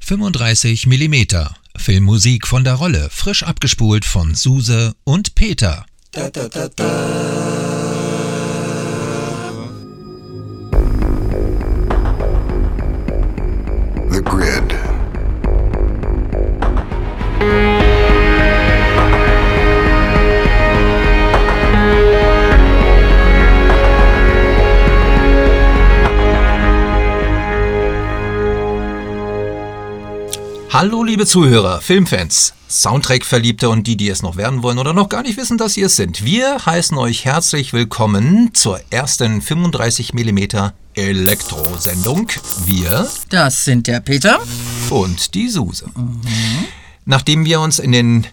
35 mm Filmmusik von der Rolle, frisch abgespult von Suse und Peter. Hallo liebe Zuhörer, Filmfans, Soundtrack-Verliebte und die, die es noch werden wollen oder noch gar nicht wissen, dass sie es sind. Wir heißen euch herzlich willkommen zur ersten 35mm Elektro-Sendung. Wir Das sind der Peter. und die Suse. Nachdem wir uns in den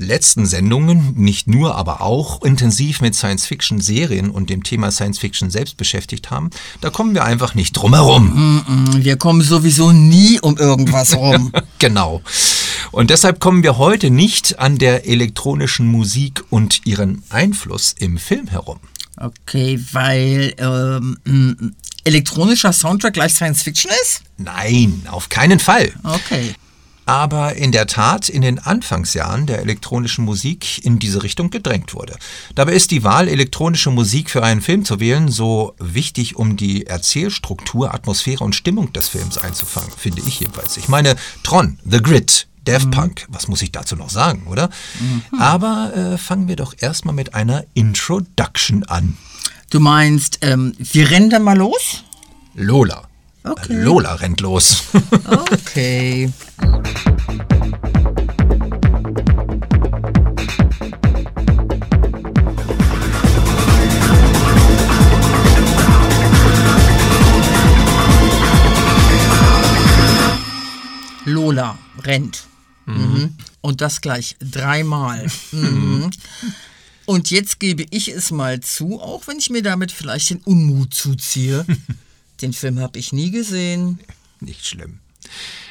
letzten Sendungen nicht nur, aber auch intensiv mit Science-Fiction-Serien und dem Thema Science-Fiction selbst beschäftigt haben, da kommen wir einfach nicht drum herum. Wir kommen sowieso nie um irgendwas rum. Genau. Und deshalb kommen wir heute nicht an der elektronischen Musik und ihren Einfluss im Film herum. Okay, weil ähm, m, elektronischer Soundtrack gleich Science Fiction ist? Nein, auf keinen Fall. Okay. Aber in der Tat in den Anfangsjahren der elektronischen Musik in diese Richtung gedrängt wurde. Dabei ist die Wahl, elektronische Musik für einen Film zu wählen, so wichtig, um die Erzählstruktur, Atmosphäre und Stimmung des Films einzufangen, finde ich jedenfalls. Ich meine, Tron, The Grid, Daft Punk, was muss ich dazu noch sagen, oder? Aber äh, fangen wir doch erstmal mit einer Introduction an. Du meinst, ähm, wir rennen dann mal los? Lola. Okay. Lola rennt los. Okay. Lola rennt. Mhm. Und das gleich dreimal. Mhm. Und jetzt gebe ich es mal zu, auch wenn ich mir damit vielleicht den Unmut zuziehe. Den Film habe ich nie gesehen. Nicht schlimm.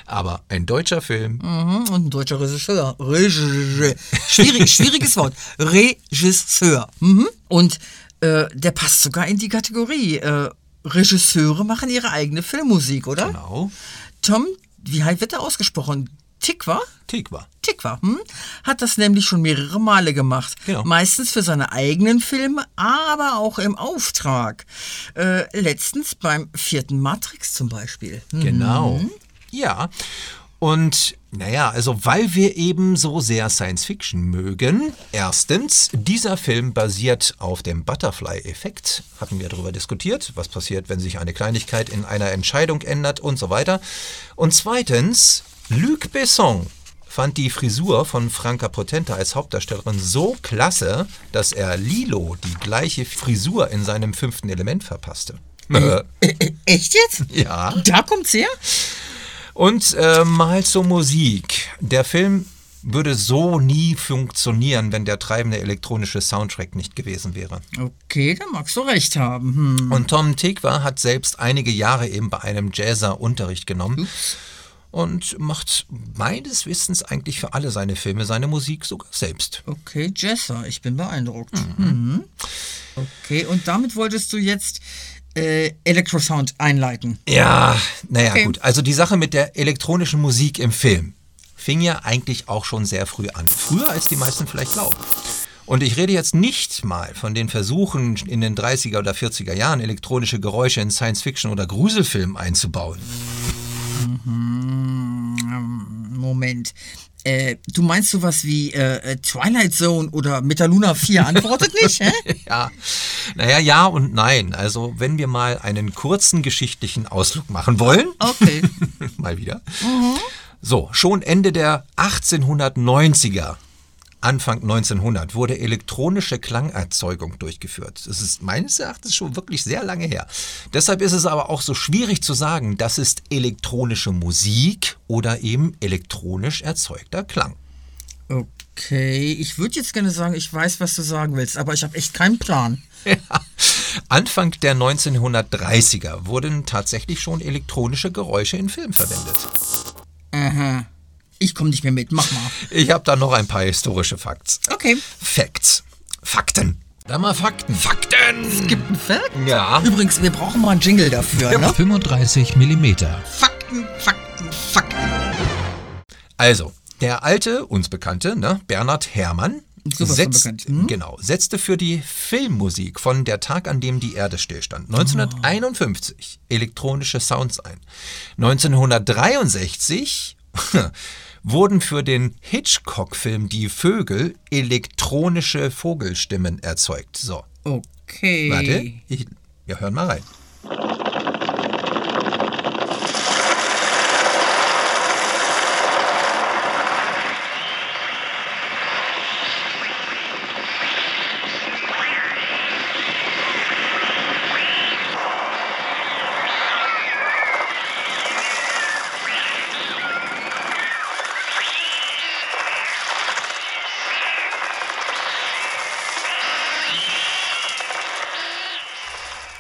Aber ein deutscher Film. Mhm, und ein deutscher Regisseur. Regisseur. Schwierig, schwieriges Wort. Regisseur. Mhm. Und äh, der passt sogar in die Kategorie. Äh, Regisseure machen ihre eigene Filmmusik, oder? Genau. Tom, wie wird er ausgesprochen? Tikwa? Tikva. Tikwa, hm? hat das nämlich schon mehrere Male gemacht. Genau. Meistens für seine eigenen Filme, aber auch im Auftrag. Äh, letztens beim vierten Matrix zum Beispiel. Hm. Genau. Ja. Und naja, also weil wir eben so sehr Science Fiction mögen. Erstens, dieser Film basiert auf dem Butterfly-Effekt. Hatten wir darüber diskutiert, was passiert, wenn sich eine Kleinigkeit in einer Entscheidung ändert und so weiter. Und zweitens, Luc Besson fand die Frisur von Franka Potente als Hauptdarstellerin so klasse, dass er Lilo die gleiche Frisur in seinem fünften Element verpasste. Äh, Äh, echt jetzt? ja. Da kommt's her? Und äh, mal zur Musik. Der Film würde so nie funktionieren, wenn der treibende elektronische Soundtrack nicht gewesen wäre. Okay, da magst du recht haben. Hm. Und Tom Tikva hat selbst einige Jahre eben bei einem Jazzer Unterricht genommen und macht meines Wissens eigentlich für alle seine Filme seine Musik sogar selbst. Okay, Jessa, ich bin beeindruckt. Mhm. Okay, und damit wolltest du jetzt äh, Electrosound einleiten. Ja, naja Okay. gut. Also die Sache mit der elektronischen Musik im Film fing ja eigentlich auch schon sehr früh an. Früher als die meisten vielleicht glauben. Und ich rede jetzt nicht mal von den Versuchen in den 30er oder 40er Jahren elektronische Geräusche in Science-Fiction oder Gruselfilmen einzubauen. Moment. Äh, du meinst sowas wie äh, äh, Twilight Zone oder Metaluna 4 antwortet nicht, hä? Ja, naja, ja und nein. Also wenn wir mal einen kurzen geschichtlichen Ausflug machen wollen, Okay. mal wieder. So, schon Ende der 1890er, Anfang 1900, wurde elektronische Klangerzeugung durchgeführt. Das ist meines Erachtens schon wirklich sehr lange her. Deshalb ist es aber auch so schwierig zu sagen, das ist elektronische Musik oder eben elektronisch erzeugter Klang. Okay, ich würde jetzt gerne sagen, ich weiß, was du sagen willst, aber ich habe echt keinen Plan. Anfang der 1930er wurden tatsächlich schon elektronische Geräusche in Filmen verwendet. Aha. Ich komme nicht mehr mit, mach mal. Ich habe da noch ein paar historische Facts. Okay. Facts. Fakten. Da mal Fakten. Fakten! Es gibt einen Fact? Ja. Übrigens, wir brauchen mal einen Jingle dafür, ne? 35 mm. Fakten, Fakten, Fakten. Also, der alte, uns bekannte, ne, Bernhard Herrmann, bekannt. Hm? genau, setzte für die Filmmusik von Der Tag, an dem die Erde stillstand, 1951 elektronische Sounds ein. 1963 wurden für den Hitchcock-Film Die Vögel elektronische Vogelstimmen erzeugt. So, Okay. warte, ich, wir hören mal rein.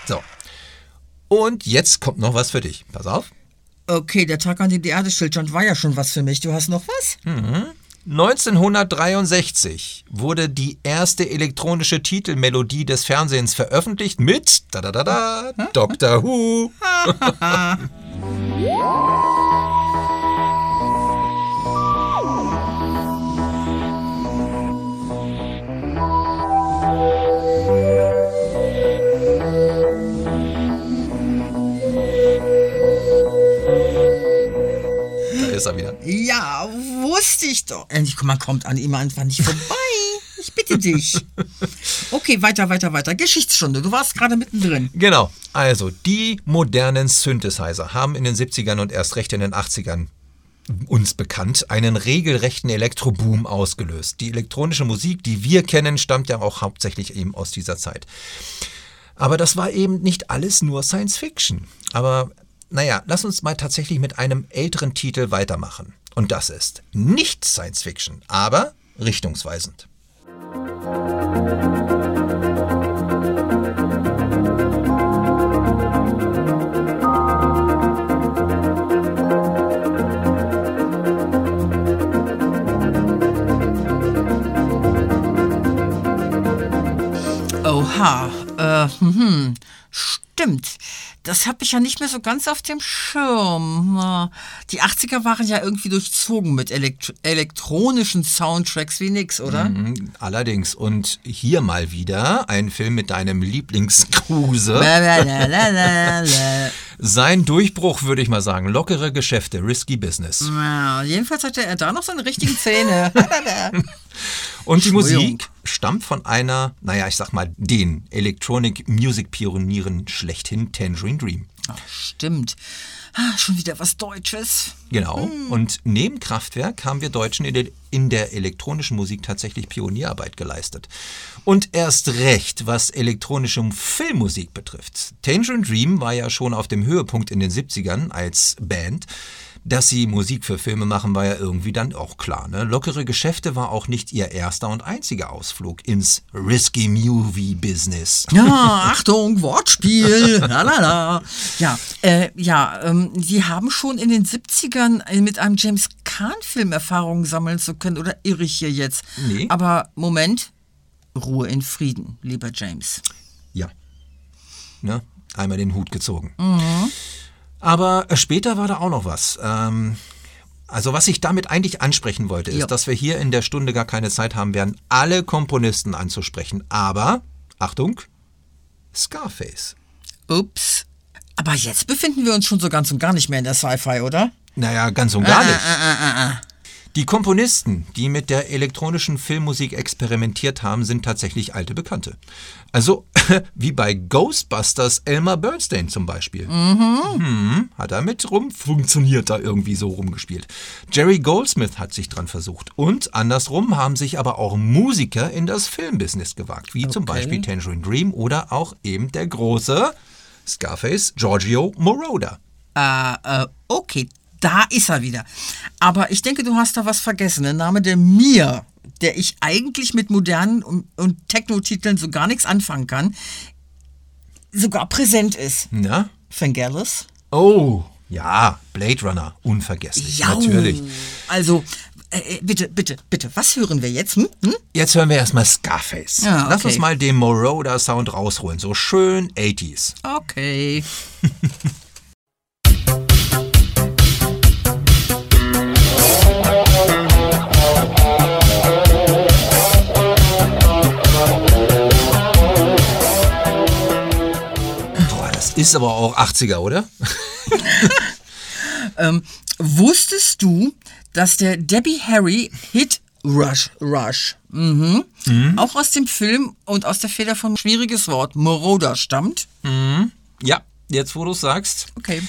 So. Und jetzt kommt noch was für dich. Pass auf. Okay, der Tag, an dem die Erde stillstand, war ja schon was für mich. Du hast noch was? 1963 wurde die erste elektronische Titelmelodie des Fernsehens veröffentlicht mit da da da da Doctor Who. ist er wieder. Ja, wusste ich doch. Endlich, man kommt an ihm einfach nicht vorbei. Ich bitte dich. Okay, weiter, weiter, weiter. Geschichtsstunde. Du warst gerade mittendrin. Genau. Also, die modernen Synthesizer haben in den 70ern und erst recht in den 80ern uns bekannt, einen regelrechten Elektroboom ausgelöst. Die elektronische Musik, die wir kennen, stammt ja auch hauptsächlich eben aus dieser Zeit. Aber das war eben nicht alles nur Science Fiction. Aber naja, lass uns mal tatsächlich mit einem älteren Titel weitermachen. Und das ist nicht Science Fiction, aber richtungsweisend. Oha. Äh, hm, stimmt. Das habe ich ja nicht mehr so ganz auf dem Schirm. Die 80er waren ja irgendwie durchzogen mit Elekt elektronischen Soundtracks wie nix, oder? Mhm, Allerdings. Und hier mal wieder ein Film mit deinem Lieblingskruse. Sein Durchbruch, würde ich mal sagen. Lockere Geschäfte, risky business. Ja, jedenfalls hatte er da noch seine richtigen Zähne. Und die. Musik stammt von einer, naja, ich sag mal, den Electronic Music Pionieren schlechthin, Tangerine Dream. Ach, stimmt. Ah, schon wieder was Deutsches. Genau. Und neben Kraftwerk haben wir Deutschen in der, in der elektronischen Musik tatsächlich Pionierarbeit geleistet. Und erst recht, was elektronische Filmmusik betrifft. Tangerine Dream war ja schon auf dem Höhepunkt in den 70ern als Band. Dass sie Musik für Filme machen, war ja irgendwie dann auch klar. Ne? Lockere Geschäfte war auch nicht ihr erster und einziger Ausflug ins Risky Movie Business. Ja, Achtung, Wortspiel. Lalala. Ja, äh, ja, ähm, die haben schon in den 70ern mit einem James Kahn-Film Erfahrungen sammeln zu können. Oder irre ich hier jetzt? Nee. Aber Moment. Ruhe in Frieden, lieber James. Ja. Ne? Einmal den Hut gezogen. Aber äh, später war da auch noch was. Ähm, also was ich damit eigentlich ansprechen wollte, ist, Ja. dass wir hier in der Stunde gar keine Zeit haben werden, alle Komponisten anzusprechen. Aber, Achtung, Scarface. Ups. Aber jetzt befinden wir uns schon so ganz und gar nicht mehr in der Sci-Fi, oder? Naja, ganz und gar nicht. Die Komponisten, die mit der elektronischen Filmmusik experimentiert haben, sind tatsächlich alte Bekannte. Also wie bei Ghostbusters Elmer Bernstein zum Beispiel. Mhm. Hat er mit rum, funktioniert da irgendwie so rumgespielt. Jerry Goldsmith hat sich dran versucht. Und andersrum haben sich aber auch Musiker in das Filmbusiness gewagt, wie zum Okay. Beispiel Tangerine Dream oder auch eben der große Scarface Giorgio Moroder. Äh, äh, okay, da ist er wieder. Aber ich denke, du hast da was vergessen. Der Name, der mir, der ich eigentlich mit modernen und, und Techno-Titeln so gar nichts anfangen kann, sogar präsent ist. Na? Vangelis? Oh, Ja, Blade Runner, unvergesslich, Ja, natürlich. Also, äh, äh, bitte, bitte, bitte, was hören wir jetzt? Hm? Hm? Jetzt hören wir erstmal Scarface. Ja, Lass okay. uns mal den Moroder-Sound rausholen, so schön 80s. Okay. ist aber auch 80er, oder? Ähm, wusstest du, dass der Debbie Harry Hit Rush Rush mhm, auch aus dem Film und aus der Feder von schwieriges Wort Moroder stammt? Ja, jetzt wo du sagst. Okay.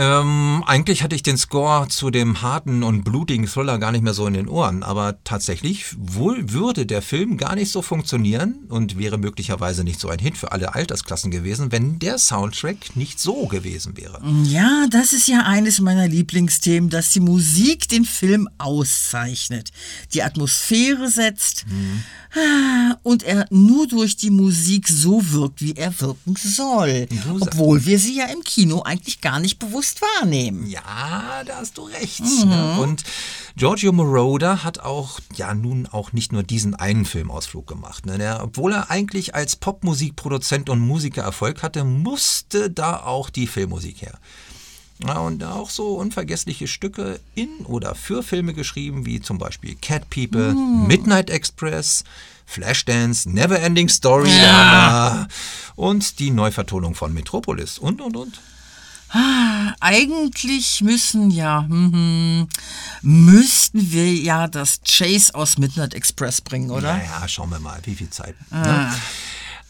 Ähm, eigentlich hatte ich den Score zu dem harten und blutigen Thriller gar nicht mehr so in den Ohren, aber tatsächlich wohl würde der Film gar nicht so funktionieren und wäre möglicherweise nicht so ein Hit für alle Altersklassen gewesen, wenn der Soundtrack nicht so gewesen wäre. Ja, das ist ja eines meiner Lieblingsthemen, dass die Musik den Film auszeichnet, die Atmosphäre setzt ah, und er nur durch die Musik so wirkt, wie er wirken soll. Obwohl wir sie ja im Kino eigentlich gar nicht bewusst wahrnehmen. Ja, da hast du recht. Ne? Und Giorgio Moroder hat auch, ja nun auch nicht nur diesen einen Filmausflug gemacht. Ne? Der, obwohl er eigentlich als Popmusikproduzent und Musiker Erfolg hatte, musste da auch die Filmmusik her. Ja, und auch so unvergessliche Stücke in oder für Filme geschrieben, wie zum Beispiel Cat People, Midnight Express, Flashdance, Neverending Story Hammer und die Neuvertonung von Metropolis und und und. Eigentlich müssen ja, mhm, müssten wir ja das Chase aus Midnight Express bringen, oder? Naja, schauen wir mal, wie viel Zeit. Ne?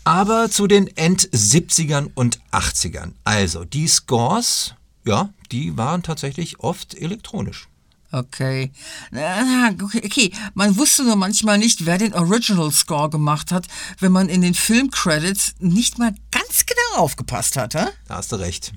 Aber zu den End-70ern und 80ern. Also, die Scores, ja, die waren tatsächlich oft elektronisch. Okay. Okay. Man wusste nur manchmal nicht, wer den Original Score gemacht hat, wenn man in den Filmcredits nicht mal ganz genau aufgepasst hat, hä? Da hast du recht.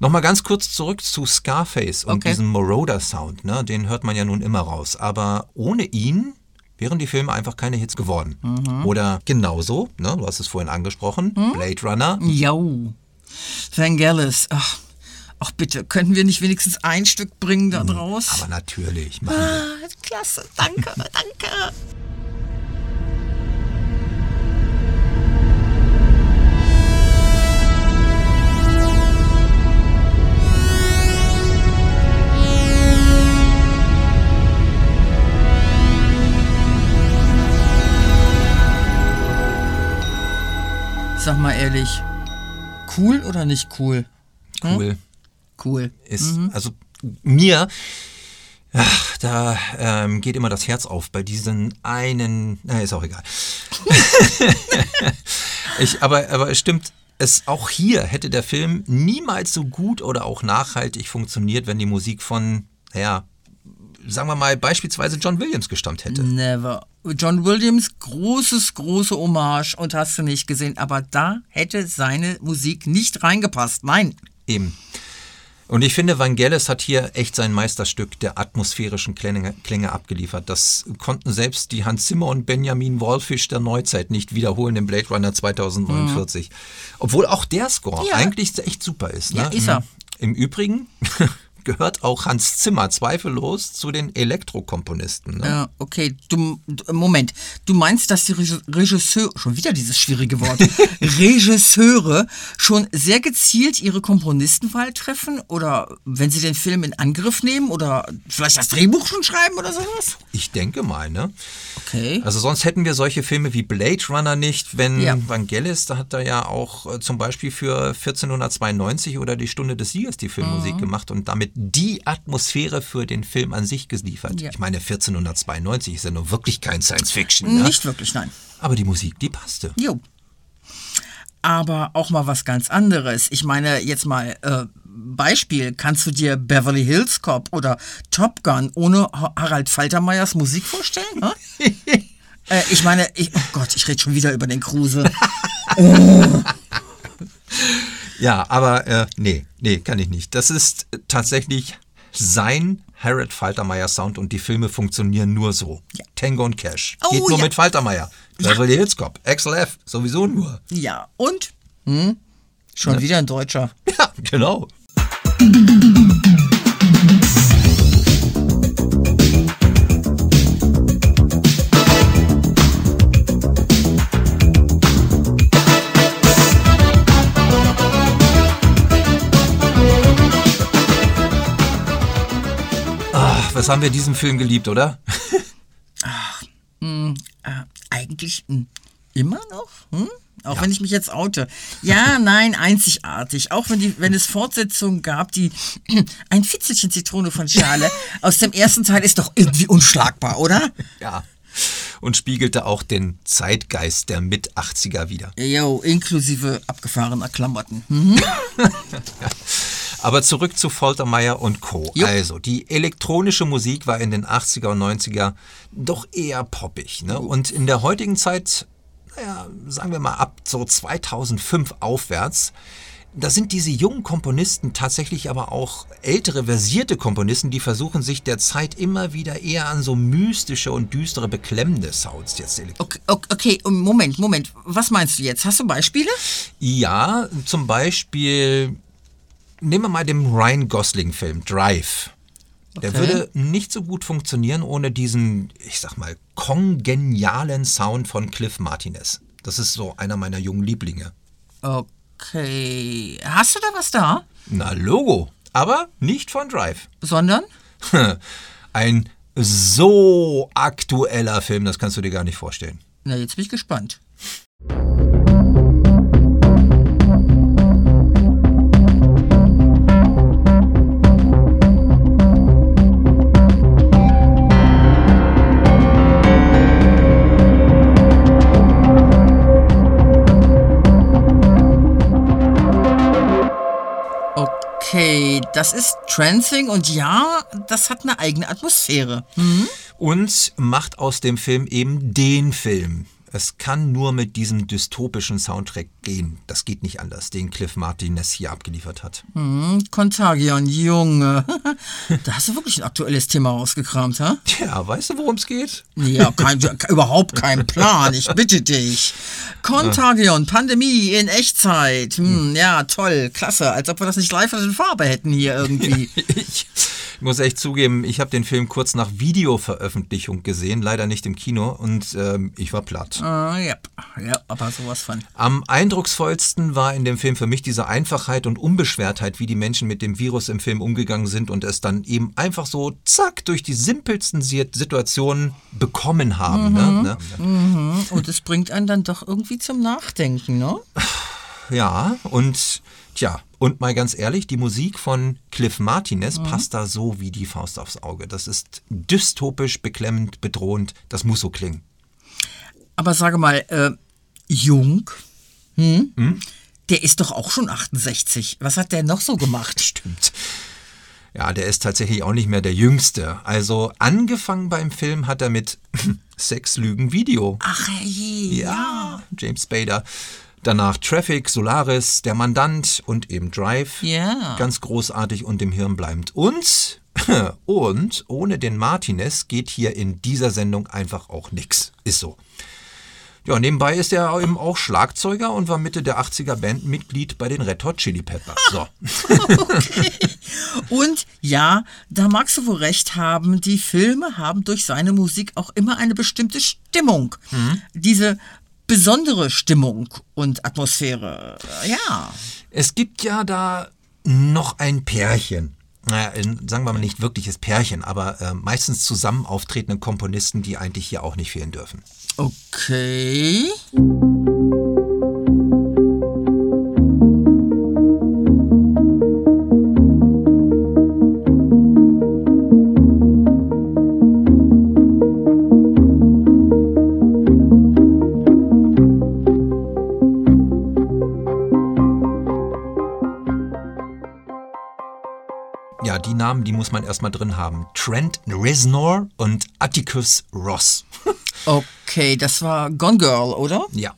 Nochmal ganz kurz zurück zu Scarface und Okay. diesem Moroder-Sound. Ne? Den hört man ja nun immer raus. Aber ohne ihn wären die Filme einfach keine Hits geworden. Oder genauso, ne? du hast es vorhin angesprochen, Blade Runner. Jau. Vangelis. Ach, ach bitte, könnten wir nicht wenigstens ein Stück bringen da draus? Aber natürlich. Ah, klasse, danke, danke. Sag mal ehrlich, cool oder nicht cool? cool. Cool. ist, also mir, ach, da ähm, geht immer das Herz auf bei diesen einen, na, ist auch egal. ich, aber, aber es stimmt, es, auch hier hätte der Film niemals so gut oder auch nachhaltig funktioniert, wenn die Musik von, naja, sagen wir mal, beispielsweise John Williams gestammt hätte. Never. John Williams, großes, große Hommage und hast du nicht gesehen, aber da hätte seine Musik nicht reingepasst. Nein. Eben. Und ich finde, Vangelis hat hier echt sein Meisterstück der atmosphärischen Klänge, Klänge abgeliefert. Das konnten selbst die Hans Zimmer und Benjamin Wallfisch der Neuzeit nicht wiederholen im Blade Runner 2049. Obwohl auch der Score Ja. eigentlich echt super ist. Ne? Ja, ist er. Im Übrigen gehört auch Hans Zimmer zweifellos zu den Elektrokomponisten. Ne? Ja, okay, du, Moment. Du meinst, dass die Regisseure, schon wieder dieses schwierige Wort, Regisseure schon sehr gezielt ihre Komponistenwahl treffen? Oder wenn sie den Film in Angriff nehmen? Oder vielleicht das Drehbuch schon schreiben oder sowas? Ich denke mal, ne? Okay. Also sonst hätten wir solche Filme wie Blade Runner nicht, wenn Ja. Vangelis, da hat er ja auch äh, zum Beispiel für 1492 oder die Stunde des Siegers die Mhm. Filmmusik gemacht und damit die Atmosphäre für den Film an sich geliefert. Ja. Ich meine, 1492 ist ja nur wirklich kein Science Fiction. Ne? Nicht wirklich, nein. Aber die Musik, die passte. Jo. Aber auch mal was ganz anderes. Ich meine, jetzt mal äh, Beispiel, kannst du dir Beverly Hills Cop oder Top Gun ohne Ha- Harald Faltermeyers Musik vorstellen? hä? äh, ich meine, ich, oh Gott, ich rede schon wieder über den Kruse. Ja, aber äh, nee, nee, kann ich nicht. Das ist äh, tatsächlich sein Harold Faltermeyer Sound und die Filme funktionieren nur so. Tango und Cash. Oh, Geht nur ja. mit Faltermeyer. Beverly Hills Cop, XLF, sowieso nur. Ja, und? Hm? Schon wieder ein Deutscher. Ja, genau. Ach, was haben wir diesen Film geliebt, oder? Äh, eigentlich mh, immer noch? Hm? Auch wenn ich mich jetzt oute. Ja, nein, einzigartig. Auch wenn, die, wenn es Fortsetzungen gab, die ein Fitzelchen Zitrone von Schale aus dem ersten Teil ist doch irgendwie unschlagbar, oder? Ja. Und spiegelte auch den Zeitgeist der Mit-80er wider. Jo, inklusive abgefahrener Klamotten. Hm? Aber zurück zu Foltermeier und Co. Jo. Also, die elektronische Musik war in den 80er und 90er doch eher poppig. Ne? Und in der heutigen Zeit, naja, sagen wir mal ab so 2005 aufwärts, da sind diese jungen Komponisten tatsächlich aber auch ältere, versierte Komponisten, die versuchen sich der Zeit immer wieder eher an so mystische und düstere, beklemmende Sounds jetzt okay, okay, Moment, Moment. Was meinst du jetzt? Hast du Beispiele? Ja, zum Beispiel, nehmen wir mal den Ryan Gosling-Film Drive. Der Okay. würde nicht so gut funktionieren ohne diesen, ich sag mal, kongenialen Sound von Cliff Martinez. Das ist so einer meiner jungen Lieblinge. Okay. Hast du da was da? Na, Logo. Aber nicht von Drive. Sondern? Ein so aktueller Film, das kannst du dir gar nicht vorstellen. Na, jetzt bin ich gespannt. Okay, das ist Trancing und ja, das hat eine eigene Atmosphäre. Und macht aus dem Film eben den Film. Es kann nur mit diesem dystopischen Soundtrack gehen. Das geht nicht anders, den Cliff Martinez hier abgeliefert hat. Hm, Contagion, Junge. da hast du wirklich ein aktuelles Thema rausgekramt, ha? Tja, weißt du, worum es geht? Ja, kein, überhaupt kein Plan, ich bitte dich. Contagion, Pandemie in Echtzeit. Hm, ja, toll, klasse. Als ob wir das nicht live in Farbe hätten hier irgendwie. Ich muss echt zugeben, ich habe den Film kurz nach Videoveröffentlichung gesehen, leider nicht im Kino, und ähm, ich war platt. Ja, ja, aber sowas von. Am eindrucksvollsten war in dem Film für mich diese Einfachheit und Unbeschwertheit, wie die Menschen mit dem Virus im Film umgegangen sind und es dann eben einfach so zack durch die simpelsten Si- Situationen bekommen haben. Ne? Ne? Und es bringt einen dann doch irgendwie zum Nachdenken, ne? Ja, und tja, und mal ganz ehrlich, die Musik von Cliff Martinez passt da so wie die Faust aufs Auge. Das ist dystopisch, beklemmend, bedrohend. Das muss so klingen. Aber sage mal, äh, Jung, hm? Der ist doch auch schon 68. Was hat der noch so gemacht? Stimmt. Ja, der ist tatsächlich auch nicht mehr der Jüngste. Also angefangen beim Film hat er mit Sex, Lügen, Video. Ach je, Ja, James Spader. Danach Traffic, Solaris, Der Mandant und eben Drive. Ja. Ganz großartig und im Hirn bleibend. Und, und ohne den Martinez geht hier in dieser Sendung einfach auch nix. Ist so. Ja, nebenbei ist er eben auch Schlagzeuger und war Mitte der 80er Bandmitglied bei den Red Hot Chili Peppers. So. Und ja, da magst du wohl recht haben, die Filme haben durch seine Musik auch immer eine bestimmte Stimmung. Diese besondere Stimmung und Atmosphäre. Ja. Es gibt ja da noch ein Pärchen. Naja, sagen wir mal nicht wirkliches Pärchen, aber äh, meistens zusammen auftretende Komponisten, die eigentlich hier auch nicht fehlen dürfen. Okay. Ja, die Namen, die muss man erstmal drin haben. Trent Reznor und Atticus Ross. Okay, das war Gone Girl, oder? ja.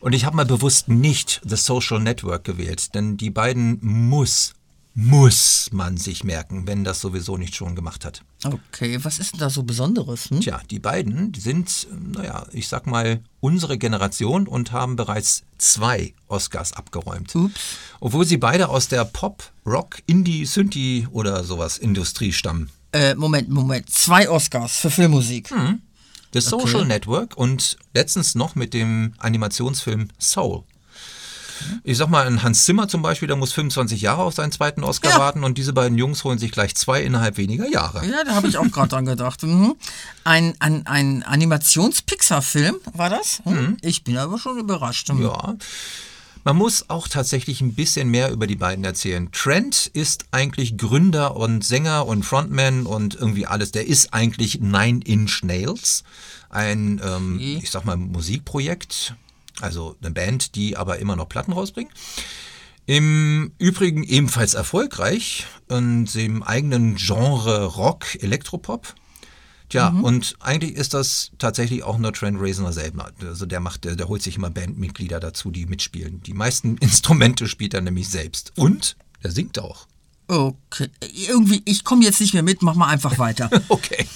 Und ich habe mal bewusst nicht The Social Network gewählt, denn die beiden muss, muss man sich merken, wenn das sowieso nicht schon gemacht hat. Okay, was ist denn da so Besonderes? Hm? Tja, die beiden sind, naja, ich sag mal, unsere Generation und haben bereits zwei Oscars abgeräumt. Ups. Obwohl sie beide aus der Pop, Rock, Indie, Synthie oder sowas Industrie stammen. Äh, Moment, Moment. Zwei Oscars für Filmmusik. Hm. The Social Network und letztens noch mit dem Animationsfilm Soul. Ich sag mal, ein Hans Zimmer zum Beispiel, der muss 25 Jahre auf seinen zweiten Oscar Ja. warten und diese beiden Jungs holen sich gleich zwei innerhalb weniger Jahre. Ja, da habe ich auch gerade dran gedacht. Mhm. Ein, ein, ein Animations-Pixar-Film war das? Hm? Ich bin aber schon überrascht. Hm. Ja. Man muss auch tatsächlich ein bisschen mehr über die beiden erzählen. Trent ist eigentlich Gründer und Sänger und Frontman und irgendwie alles. Der ist eigentlich Nine Inch Nails, ein, ähm, ich sag mal, Musikprojekt. Also eine Band, die aber immer noch Platten rausbringt. Im Übrigen ebenfalls erfolgreich und im eigenen Genre Rock, Elektropop. Tja, und eigentlich ist das tatsächlich auch nur Trent Reznor selber. Also der macht, der, der holt sich immer Bandmitglieder dazu, die mitspielen. Die meisten Instrumente spielt er nämlich selbst. Und er singt auch. Okay. Irgendwie, ich komme jetzt nicht mehr mit, mach mal einfach weiter. Okay.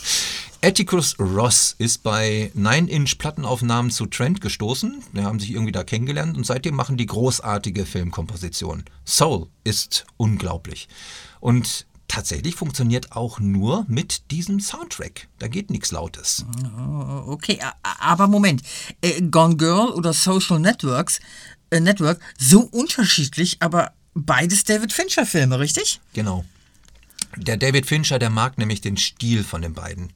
Atticus Ross ist bei Nine Inch Plattenaufnahmen zu Trent gestoßen. Die haben sich irgendwie da kennengelernt und seitdem machen die großartige Filmkompositionen. Soul ist unglaublich. Und tatsächlich funktioniert auch nur mit diesem Soundtrack. Da geht nichts Lautes. Okay, a- a- aber Moment. Äh, Gone Girl oder Social Networks, äh, Network, so unterschiedlich, aber beides David Fincher-Filme, richtig? Genau. Der David Fincher, der mag nämlich den Stil von den beiden.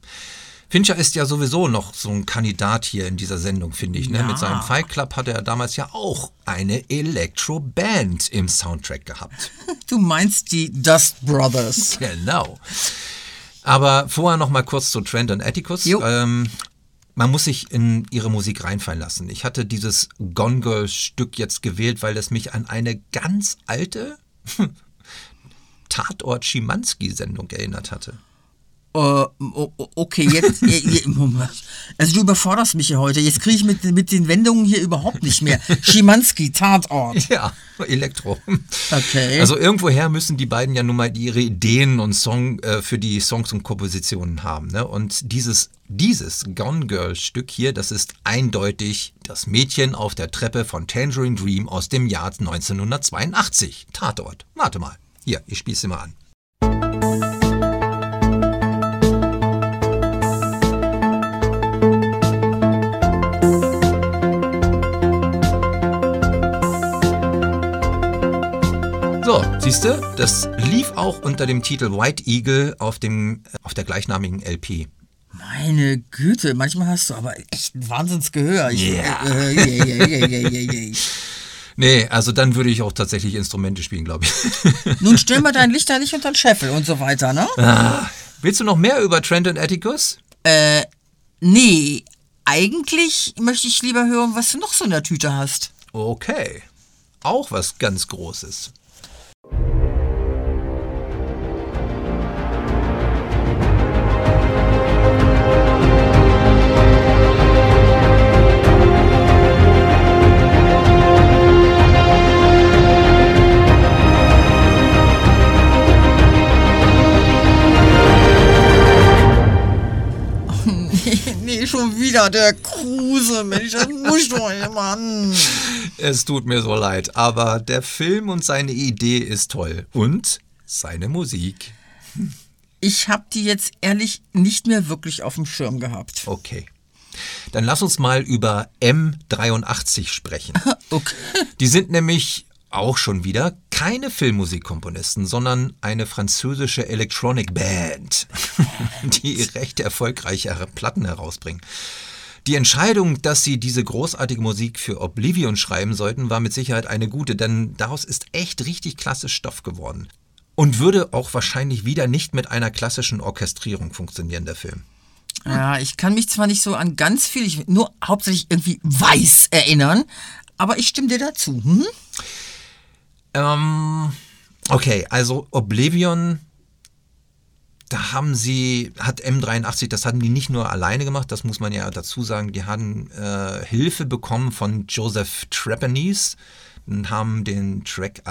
Fincher ist ja sowieso noch so ein Kandidat hier in dieser Sendung, finde ich. Ne? Ja. Mit seinem Fight Club hatte er damals ja auch eine Electro-Band im Soundtrack gehabt. Du meinst die Dust Brothers. Genau. Aber vorher noch mal kurz zu Trent und Atticus. Ähm, man muss sich in ihre Musik reinfallen lassen. Ich hatte dieses Gone Girl Stück jetzt gewählt, weil es mich an eine ganz alte Tatort Schimanski-Sendung erinnert hatte. Äh, okay, jetzt. äh. Also du überforderst mich hier heute. Jetzt kriege ich mit, mit den Wendungen hier überhaupt nicht mehr. Schimanski, Tatort. Ja, Elektro. Okay. Also irgendwoher müssen die beiden ja nun mal ihre Ideen und Song äh, für die Songs und Kompositionen haben. Ne? Und dieses, dieses Gone Girl Stück hier, das ist eindeutig das Mädchen auf der Treppe von Tangerine Dream aus dem Jahr 1982. Tatort. Warte mal. Hier, ich spiel's dir mal an. So, siehst du, das lief auch unter dem Titel White Eagle auf, dem, auf der gleichnamigen LP. Meine Güte, manchmal hast du aber echt ein Wahnsinnsgehör. Ich, Ja. äh, äh, yeah, yeah, yeah, yeah, yeah, yeah. Nee, also dann würde ich auch tatsächlich Instrumente spielen, glaube ich. Nun stell mal dein Licht da nicht unter den Scheffel und so weiter, ne? Willst du noch mehr über Trent und Atticus? Nee, eigentlich möchte ich lieber hören, was du noch so in der Tüte hast. Okay. Auch was ganz Großes. Nee, schon wieder der Kruse, Mensch, das muss doch Mann. Es tut mir so leid, aber der Film und seine Idee ist toll. Und seine Musik. Ich habe die jetzt ehrlich nicht mehr wirklich auf dem Schirm gehabt. Okay. Dann lass uns mal über M83 sprechen. Okay. Die sind nämlich auch schon wieder keine Filmmusikkomponisten, sondern eine französische Electronic Band, die recht erfolgreiche Platten herausbringen. Die Entscheidung, dass sie diese großartige Musik für Oblivion schreiben sollten, war mit Sicherheit eine gute, denn daraus ist echt richtig klasse Stoff geworden. Und würde auch wahrscheinlich wieder nicht mit einer klassischen Orchestrierung funktionieren, der Film. Ja, ich kann mich zwar nicht so an ganz viel, ich nur hauptsächlich irgendwie weiß erinnern, aber ich stimme dir dazu. Hm? Ähm, okay, also Oblivion, da haben sie, hat M83, das hatten die nicht nur alleine gemacht, das muss man ja dazu sagen, die haben äh, Hilfe bekommen von Joseph Trepanese, und haben den Track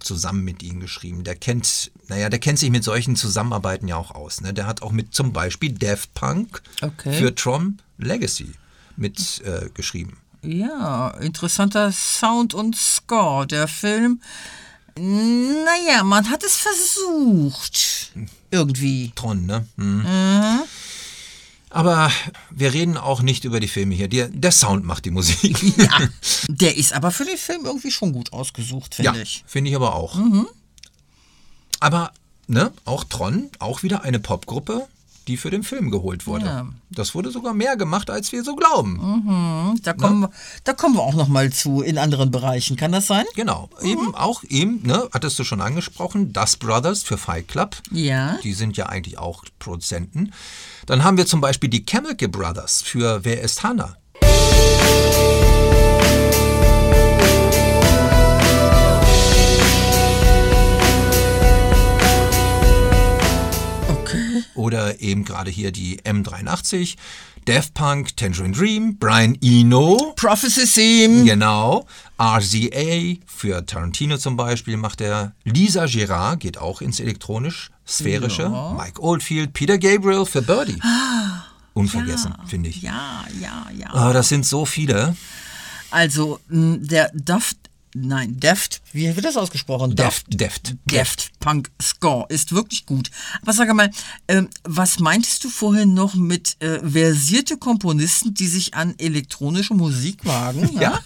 zusammen mit ihm geschrieben. Der kennt, naja, der kennt sich mit solchen Zusammenarbeiten ja auch aus. Ne? Der hat auch mit zum Beispiel Daft Punk Okay. für Tron Legacy mit äh, geschrieben. Ja, interessanter Sound und Score. Der Film, naja, man hat es versucht. Irgendwie. Tron, ne? Hm. Aber wir reden auch nicht über die Filme hier. Der, der Sound macht die Musik. Ja, der ist aber für den Film irgendwie schon gut ausgesucht, Ja, finde ich. finde ich aber auch. Aber, ne, auch Tron, auch wieder eine Popgruppe, die für den Film geholt wurde. Ja. Das wurde sogar mehr gemacht, als wir so glauben. Da kommen, wir, da kommen wir auch noch mal zu in anderen Bereichen. Kann das sein? Genau. Eben auch, eben, ne, hattest du schon angesprochen, Das Brothers für Fight Club. Ja. Die sind ja eigentlich auch Produzenten. Dann haben wir zum Beispiel die Chemical Brothers für Wer ist Hannah? Okay. Oder eben gerade hier die M83, Daft Punk, Tangerine Dream, Brian Eno, Prophecy Theme. genau, RZA für Tarantino zum Beispiel macht er, Lisa Gerard geht auch ins elektronisch-sphärische, Mike Oldfield, Peter Gabriel für Birdie. Unvergessen, finde ich. Ja, ja, ja. Aber das sind so viele. Also, der Daft, nein, Deft, wie wird das ausgesprochen? Deft, Deft. Deft Punk Score ist wirklich gut. Aber sag mal, ähm, was meintest du vorhin noch mit äh, versierte Komponisten, die sich an elektronische Musik wagen? Ja,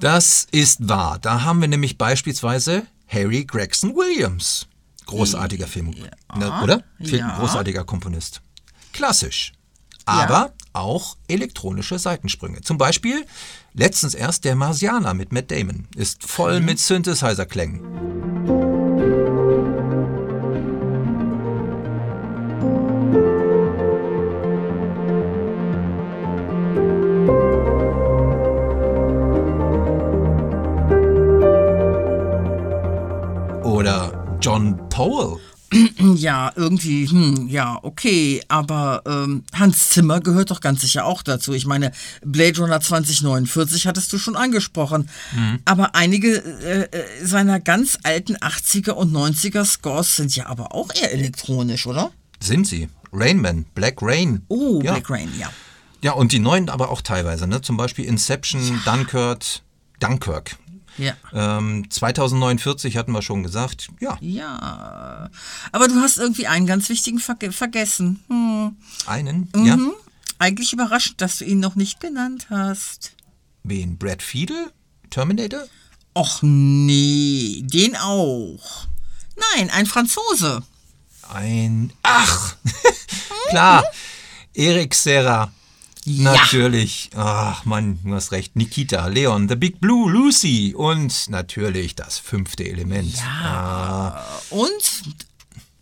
das ist wahr. Da haben wir nämlich beispielsweise Harry Gregson Williams. Großartiger Film, ne, oder? Film, ja. Großartiger Komponist. Klassisch. Aber auch elektronische Seitensprünge. Zum Beispiel letztens erst der Marsianer mit Matt Damon. Ist voll mit Synthesizer-Klängen. Oder John Powell. Ja, irgendwie, hm, ja, okay, aber ähm, Hans Zimmer gehört doch ganz sicher auch dazu. Ich meine, Blade Runner 2049 hattest du schon angesprochen, aber einige äh, äh, seiner ganz alten 80er und 90er Scores sind ja aber auch eher elektronisch, oder? Sind sie. Rainman, Black Rain. Oh, ja. Black Rain, ja. Ja, und die neuen aber auch teilweise, ne? Zum Beispiel Inception, Dunkirk, Dunkirk. Ja. Ähm, 2049 hatten wir schon gesagt. Ja, Ja. Aber du hast irgendwie einen ganz wichtigen verge vergessen. Hm. einen. Ja. Eigentlich überraschend, dass du ihn noch nicht genannt hast. Wen? Brad Fiedel? Terminator? Och nee, den auch. Nein, ein Franzose. Ein. Ach! Klar. Erik Serra. Ja. Natürlich. Ach Mann, du hast recht. Nikita, Leon, The Big Blue, Lucy und natürlich das fünfte Element. Ah, Und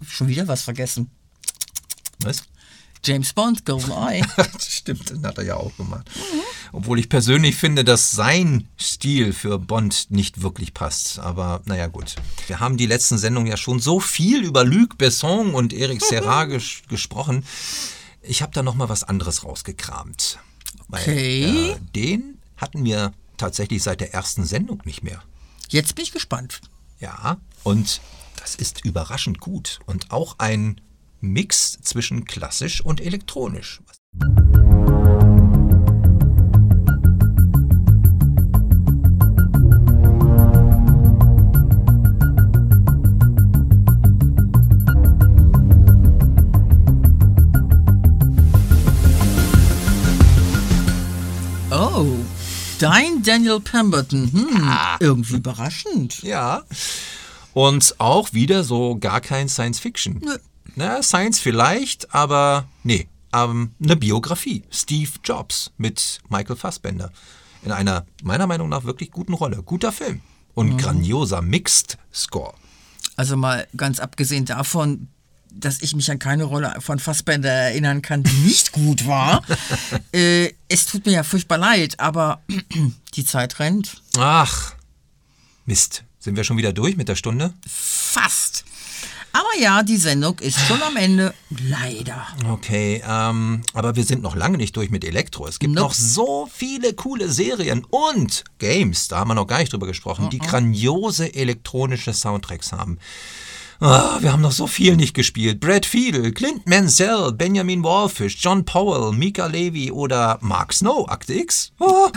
schon wieder was vergessen. was? James Bond, GoldenEye. Stimmt, den hat er ja auch gemacht. Obwohl ich persönlich finde, dass sein Stil für Bond nicht wirklich passt. Aber naja, gut. Wir haben die letzten Sendungen ja schon so viel über Luc Besson und Eric Serra ges gesprochen. Ich habe da noch mal was anderes rausgekramt. Weil, Okay. äh, den hatten wir tatsächlich seit der ersten Sendung nicht mehr. Jetzt bin ich gespannt. Ja, und das ist überraschend gut. Und auch ein Mix zwischen klassisch und elektronisch. Dein Daniel Pemberton. Hm, irgendwie überraschend. Ja. Und auch wieder so gar kein Science Fiction. Na, Science vielleicht, aber nee. Ähm, eine Biografie. Steve Jobs mit Michael Fassbender. In einer meiner Meinung nach wirklich guten Rolle. Guter Film. Und grandioser Mixed Score. Also mal ganz abgesehen davon, dass ich mich an keine Rolle von Fassbender erinnern kann, die nicht gut war. äh, es tut mir ja furchtbar leid, aber die Zeit rennt. Ach, Mist. Sind wir schon wieder durch mit der Stunde? Fast. Aber ja, die Sendung ist schon am Ende. Leider. Okay, ähm, aber wir sind noch lange nicht durch mit Elektro. Es gibt Nope. noch so viele coole Serien und Games, da haben wir noch gar nicht drüber gesprochen, die grandiose elektronische Soundtracks haben. Ah, wir haben noch so viel nicht gespielt. Brad Fiedel, Clint Mansell, Benjamin Wallfish, John Powell, Mika Levy oder Mark Snow, Akte X. Oh,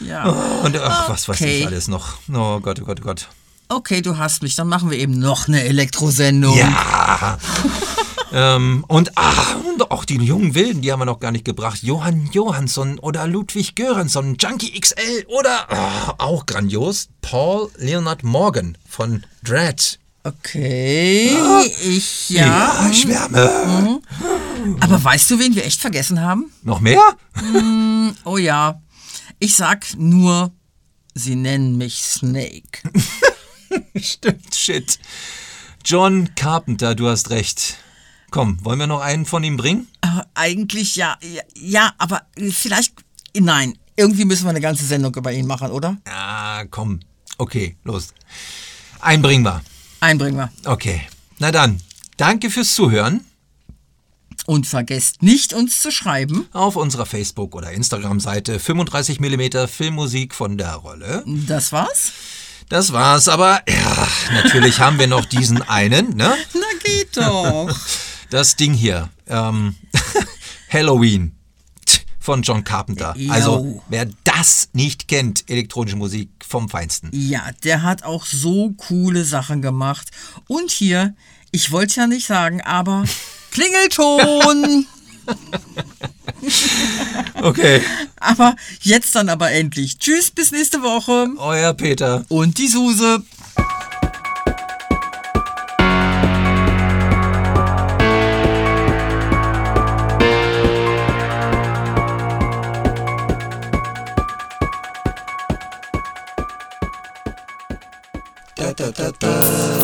Ja. und ach, was weiß Okay. ich alles noch. Oh Gott, oh Gott, oh Gott. Okay, du hast mich. Dann machen wir eben noch eine Elektrosendung. Ja. ähm, und, ah, und auch die jungen Wilden, die haben wir noch gar nicht gebracht. Johann Johansson oder Ludwig Göransson, Junkie XL oder ah, auch grandios, Paul Leonard Morgan von Dread. Okay, ich ja. ich schwärme. Aber weißt du, wen wir echt vergessen haben? Noch mehr? Oh ja. Ich sag nur, sie nennen mich Snake. Stimmt, shit. John Carpenter, du hast recht. Komm, wollen wir noch einen von ihm bringen? Aber eigentlich ja, ja, ja, aber vielleicht, nein. Irgendwie müssen wir eine ganze Sendung über ihn machen, oder? Ah, komm. Okay, los. Einen bringen wir. Einbringen wir. Okay. Na dann, danke fürs Zuhören. Und vergesst nicht, uns zu schreiben. auf unserer Facebook- oder Instagram-Seite 35mm Filmmusik von der Rolle. Das war's? Das war's, aber ja, natürlich haben wir noch diesen einen, ne? Na geht doch. Das Ding hier. Ähm, Halloween von John Carpenter. Jo. Also, wer das nicht kennt, elektronische Musik vom Feinsten. Ja, der hat auch so coole Sachen gemacht. Und hier, ich wollte ja nicht sagen, aber Klingelton. Okay. aber jetzt dann aber endlich. Tschüss, bis nächste Woche. Euer Peter. Und die Suse. Da, da, da, da.